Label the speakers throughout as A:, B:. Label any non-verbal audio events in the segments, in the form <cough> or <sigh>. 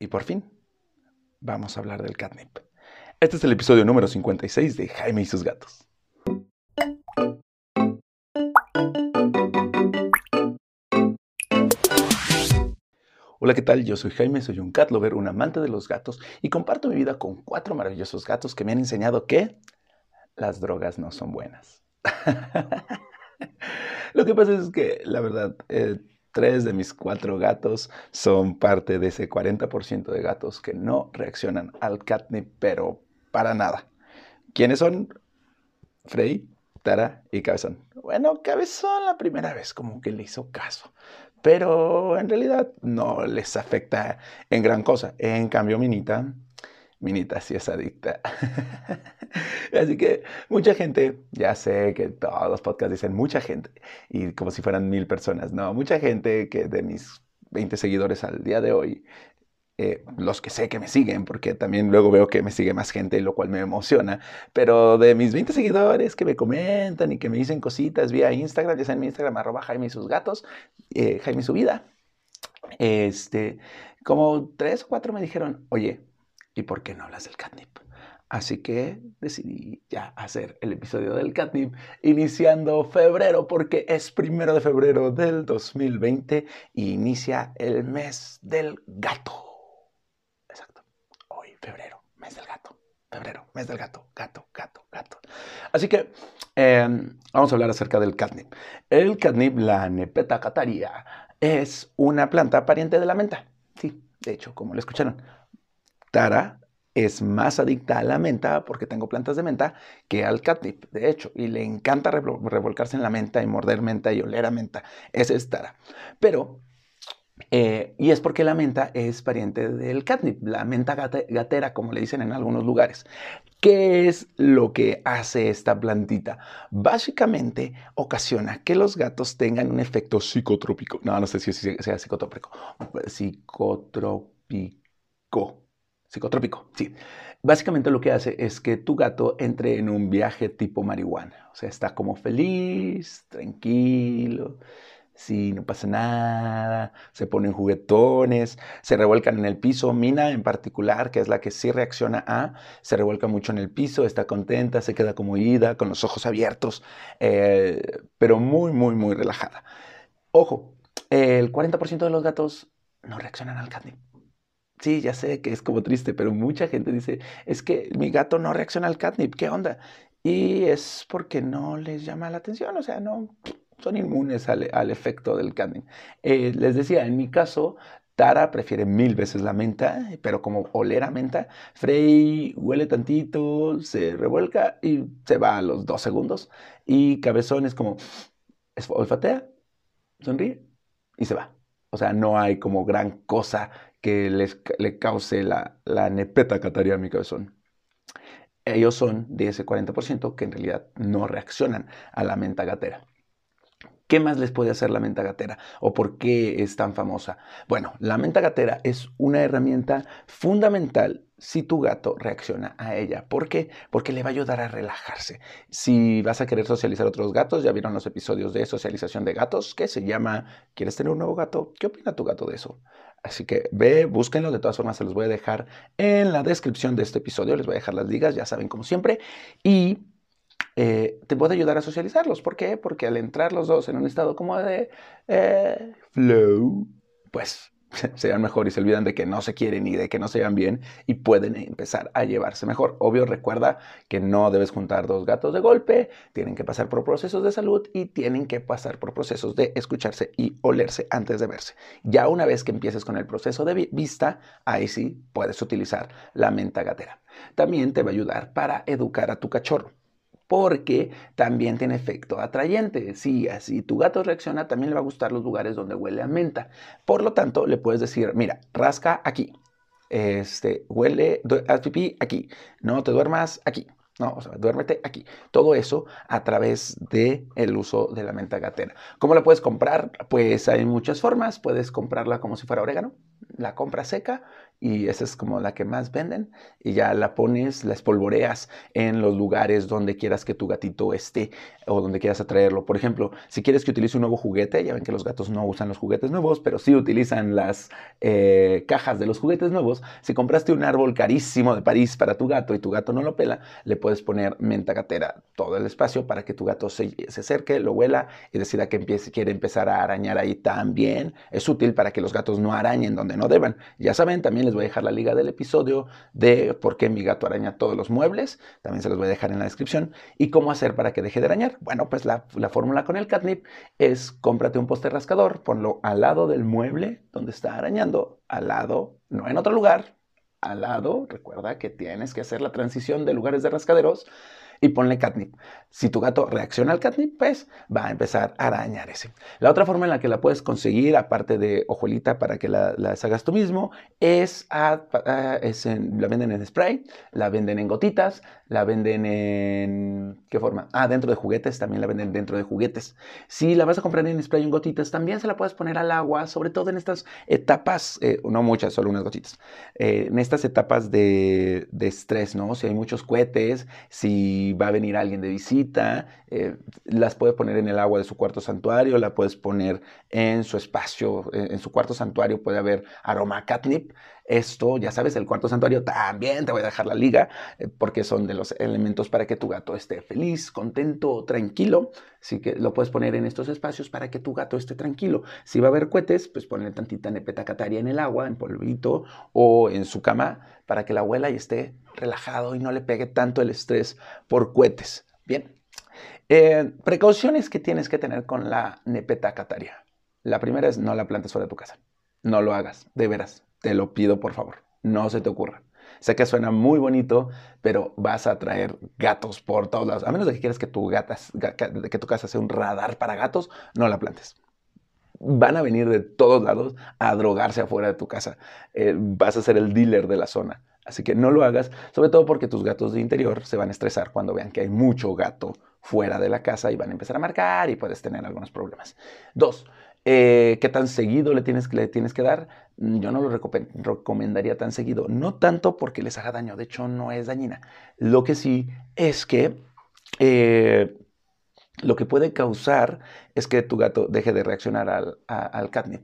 A: Y por fin, vamos a hablar del catnip. Este es el episodio número 56 de Jaime y sus gatos. Hola, ¿qué tal? Yo soy Jaime, soy un cat lover, un amante de los gatos y comparto mi vida con cuatro maravillosos gatos que me han enseñado que las drogas no son buenas. <laughs> Lo que pasa es que, la verdad, eh, tres de mis cuatro gatos son parte de ese 40% de gatos que no reaccionan al catnip, pero para nada. ¿Quiénes son? Frey, Tara y Cabezón. Bueno, Cabezón la primera vez como que le hizo caso, pero en realidad no les afecta en gran cosa. En cambio, Minita, Minita sí es adicta. <laughs> Así que mucha gente, ya sé que todos los podcasts dicen mucha gente, y como si fueran mil personas, no, mucha gente que de mis 20 seguidores al día de hoy, eh, los que sé que me siguen, porque también luego veo que me sigue más gente, lo cual me emociona, pero de mis 20 seguidores que me comentan y que me dicen cositas vía Instagram, ya sea en mi Instagram, arroba Jaime y sus gatos, eh, Jaime y su vida, este, como tres o cuatro me dijeron, oye, ¿y por qué no hablas del catnip? Así que decidí ya hacer el episodio del catnip iniciando febrero porque es primero de febrero del 2020 y inicia el mes del gato. Exacto. Hoy, febrero, mes del gato. Febrero, mes del gato, gato, gato, gato. Así que eh, vamos a hablar acerca del catnip. El catnip, la Nepeta cataria, es una planta pariente de la menta. Sí, de hecho, como lo escucharon, Tara es más adicta a la menta, porque tengo plantas de menta, que al catnip, de hecho, y le encanta revolcarse en la menta y morder menta y oler a menta. Esa es Tara. Pero, eh, y es porque la menta es pariente del catnip, la menta gatera, como le dicen en algunos lugares. ¿Qué es lo que hace esta plantita? Básicamente ocasiona que los gatos tengan un efecto psicotrópico. No, no sé si sea psicotrópico. Psicotrópico Psicotrópico, sí. Básicamente lo que hace es que tu gato entre en un viaje tipo marihuana. O sea, está como feliz, tranquilo, sí, no pasa nada, se ponen juguetones, se revuelcan en el piso. Mina en particular, que es la que sí reacciona a, se revuelca mucho en el piso, está contenta, se queda como ida, con los ojos abiertos, eh, pero muy, muy, muy relajada. Ojo, el 40% de los gatos no reaccionan al catnip. Sí, ya sé que es como triste, pero mucha gente dice, es que mi gato no reacciona al catnip, ¿qué onda? Y es porque no les llama la atención, o sea, no son inmunes al, efecto del catnip. Eh, les decía, en mi caso, Tara prefiere mil veces la menta, pero como oler a menta, Frey huele tantito, se revuelca y se va a los dos segundos. Y Cabezón es como, olfatea, sonríe y se va. O sea, no hay como gran cosa que les, le cause la, la nepeta cataria a mi cabezón. Ellos son de ese 40% que en realidad no reaccionan a la menta gatera. ¿Qué más les puede hacer la menta gatera? ¿O por qué es tan famosa? Bueno, la menta gatera es una herramienta fundamental si tu gato reacciona a ella. ¿Por qué? Porque le va a ayudar a relajarse. Si vas a querer socializar otros gatos, ya vieron los episodios de socialización de gatos que se llama ¿Quieres tener un nuevo gato? ¿Qué opina tu gato de eso? Así que ve, búsquenlo. De todas formas, se los voy a dejar en la descripción de este episodio. Les voy a dejar las ligas, ya saben, como siempre. Y eh, te puede ayudar a socializarlos. ¿Por qué? Porque al entrar los dos en un estado como de eh, flow, pues se dan mejor y se olvidan de que no se quieren y de que no se llevan bien y pueden empezar a llevarse mejor. Obvio, recuerda que no debes juntar dos gatos de golpe, tienen que pasar por procesos de salud y tienen que pasar por procesos de escucharse y olerse antes de verse. Ya una vez que empieces con el proceso de vista, ahí sí puedes utilizar la menta gatera. También te va a ayudar para educar a tu cachorro porque también tiene efecto atrayente. Si así tu gato reacciona, también le va a gustar los lugares donde huele a menta. Por lo tanto, le puedes decir, mira, rasca aquí, este, huele, haz pipí aquí, no te duermas aquí. No, o duérmete aquí. Todo eso a través del el uso de la menta gatera. ¿Cómo la puedes comprar? Pues hay muchas formas. Puedes comprarla como si fuera orégano, la compra seca y esa es como la que más venden y ya la pones, la espolvoreas en los lugares donde quieras que tu gatito esté o donde quieras atraerlo. Por ejemplo, si quieres que utilice un nuevo juguete, ya ven que los gatos no usan los juguetes nuevos, pero sí utilizan las eh, cajas de los juguetes nuevos. Si compraste un árbol carísimo de París para tu gato y tu gato no lo pela, le puedes poner menta gatera todo el espacio para que tu gato se, se acerque, lo huela y decida que empiece, quiere empezar a arañar ahí también. Es útil para que los gatos no arañen donde no deban. Ya saben, también les voy a dejar la liga del episodio de por qué mi gato araña todos los muebles. También se los voy a dejar en la descripción. Y cómo hacer para que deje de arañar. Bueno, pues la, fórmula con el catnip es cómprate un poste rascador, ponlo al lado del mueble donde está arañando, al lado, no en otro lugar, al lado, recuerda que tienes que hacer la transición de lugares de rascaderos y ponle catnip. Si tu gato reacciona al catnip, pues va a empezar a arañar ese. La otra forma en la que la puedes conseguir, aparte de hojuelita para que la, la hagas tú mismo, es, la venden en spray, la venden en gotitas, la venden en... ¿Qué forma? Ah, dentro de juguetes, también la venden dentro de juguetes. Si la vas a comprar en spray en gotitas, también se la puedes poner al agua, sobre todo en estas etapas, eh, no muchas, solo unas gotitas, eh, en estas etapas de, de estrés, ¿no? Si hay muchos cohetes, si va a venir alguien de visita, eh, las puedes poner en el agua de su cuarto santuario, la puedes poner en su espacio, en su cuarto santuario puede haber aroma catnip. Esto, ya sabes, el cuarto santuario también te voy a dejar la liga eh, porque son de los elementos para que tu gato esté feliz, contento, tranquilo. Así que lo puedes poner en estos espacios para que tu gato esté tranquilo. Si va a haber cohetes, pues ponle tantita nepeta cataria en el agua, en polvito o en su cama para que la abuela y esté relajado y no le pegue tanto el estrés por cohetes. Bien. Eh, precauciones que tienes que tener con la nepeta cataria. La primera es no la plantes fuera de tu casa. No lo hagas, de veras. Te lo pido por favor. No se te ocurra. Sé que suena muy bonito, pero vas a traer gatos por todos lados. A menos de que quieras que tu, que tu casa sea un radar para gatos, no la plantes. Van a venir de todos lados a drogarse afuera de tu casa. Eh, vas a ser el dealer de la zona. Así que no lo hagas, sobre todo porque tus gatos de interior se van a estresar cuando vean que hay mucho gato fuera de la casa y van a empezar a marcar y puedes tener algunos problemas. Dos, eh, ¿Qué tan seguido le tienes, le tienes que dar? Mm, yo no lo recomendaría tan seguido. No tanto porque les haga daño, de hecho no es dañina. Lo que sí es que eh, lo que puede causar es que tu gato deje de reaccionar al, al catnip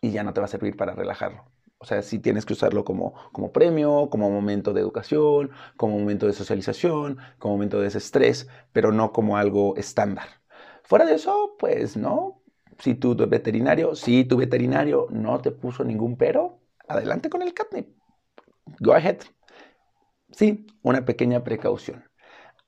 A: y ya no te va a servir para relajarlo. O sea, sí tienes que usarlo como, como premio, como momento de educación, como momento de socialización, como momento de desestrés, pero no como algo estándar. Fuera de eso, pues no, si tu veterinario, si tu veterinario no te puso ningún pero, adelante con el catnip. Go ahead. Sí, una pequeña precaución.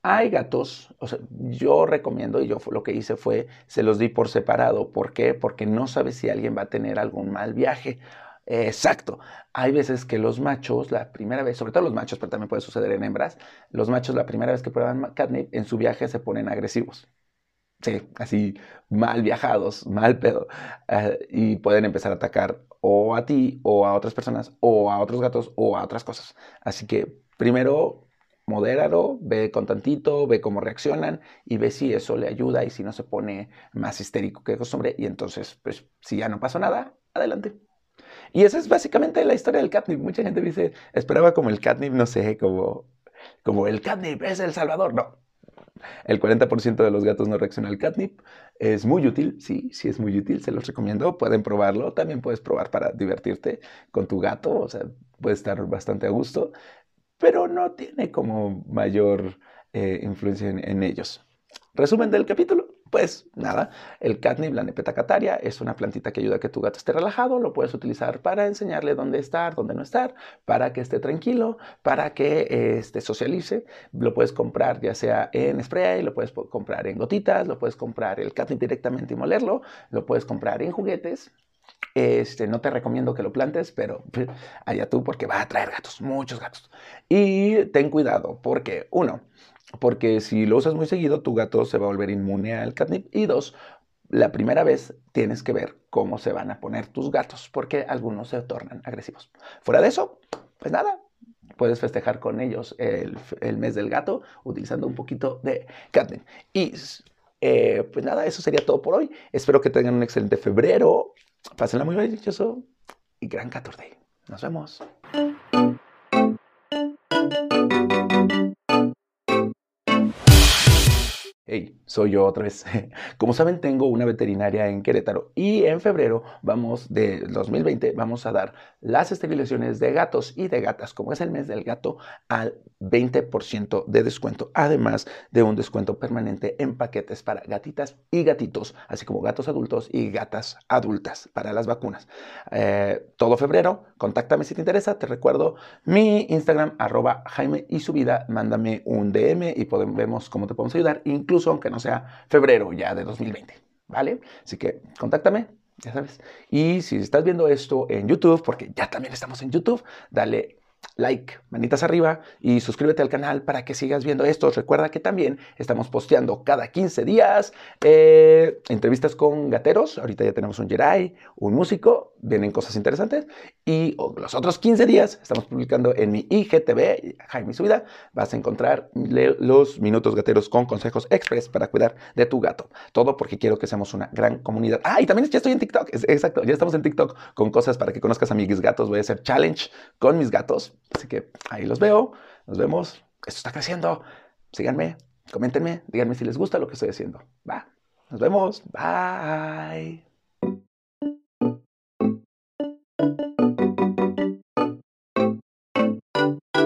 A: Hay gatos, o yo recomiendo, y yo lo que hice fue, se los di por separado. ¿Por qué? Porque no sabes si alguien va a tener algún mal viaje. Exacto. Hay veces que los machos, la primera vez, sobre todo los machos, pero también puede suceder en hembras, los machos la primera vez que prueban catnip en su viaje se ponen agresivos sí, así mal viajados, mal pedo, eh, y pueden empezar a atacar o a ti, o a otras personas, o a otros gatos, o a otras cosas. Así que primero modéralo, ve con tantito, ve cómo reaccionan y ve si eso le ayuda y si no se pone más histérico que costumbre. Y entonces, pues, si ya no pasó nada, adelante. Y esa es básicamente la historia del catnip. Mucha gente dice, esperaba como el catnip, no sé, como, como el catnip es el salvador. No, el 40% de los gatos no reacciona al catnip. Es muy útil, sí, sí es muy útil, se los recomiendo. Pueden probarlo. También puedes probar para divertirte con tu gato, o sea, puede estar bastante a gusto, pero no tiene como mayor eh, influencia en ellos. Resumen del capítulo. Pues nada, el catnip, la nepeta cataria, es una plantita que ayuda a que tu gato esté relajado. Lo puedes utilizar para enseñarle dónde estar, dónde no estar, para que esté tranquilo, para que este, socialice. Lo puedes comprar ya sea en spray, lo puedes comprar en gotitas, lo puedes comprar el catnip directamente y molerlo, lo puedes comprar en juguetes. Este, no te recomiendo que lo plantes, pero allá tú porque va a traer gatos, muchos gatos. Y ten cuidado porque, uno, porque si lo usas muy seguido, tu gato se va a volver inmune al catnip. Y dos, la primera vez tienes que ver cómo se van a poner tus gatos, porque algunos se tornan agresivos. Fuera de eso, pues nada, puedes festejar con ellos el, mes del gato utilizando un poquito de catnip. Y eh, pues nada, eso sería todo por hoy. Espero que tengan un excelente febrero. Pásenla muy delicioso y gran 14. Nos vemos. Hey, soy yo otra vez. <laughs> Como saben, tengo una veterinaria en Querétaro y en febrero vamos de 2020 vamos a dar las esterilizaciones de gatos y de gatas, como es el mes del gato, al 20% de descuento, además de un descuento permanente en paquetes para gatitas y gatitos, así como gatos adultos y gatas adultas para las vacunas. Eh, todo febrero, contáctame si te interesa. Te recuerdo mi Instagram, arroba Jaime y su vida. Mándame un DM y podemos, vemos cómo te podemos ayudar, incluso aunque no sea febrero ya de 2020, ¿vale? Así que contáctame, ya sabes. Y si estás viendo esto en YouTube, porque ya también estamos en YouTube, dale like, manitas arriba y suscríbete al canal para que sigas viendo esto. Recuerda que también estamos posteando cada 15 días eh, entrevistas con gateros. Ahorita ya tenemos un Jedi, un músico, vienen cosas interesantes. Y los otros 15 días estamos publicando en mi IGTV, Jaime Subida, vas a encontrar los minutos gateros con consejos express para cuidar de tu gato. Todo porque quiero que seamos una gran comunidad. Ah, y también ya estoy en TikTok. Exacto, ya estamos en TikTok con cosas para que conozcas a mis gatos. Voy a hacer challenge con mis gatos Así que ahí los veo, nos vemos, esto está creciendo, síganme, coméntenme, díganme si les gusta lo que estoy haciendo. Va, nos vemos, bye. thank you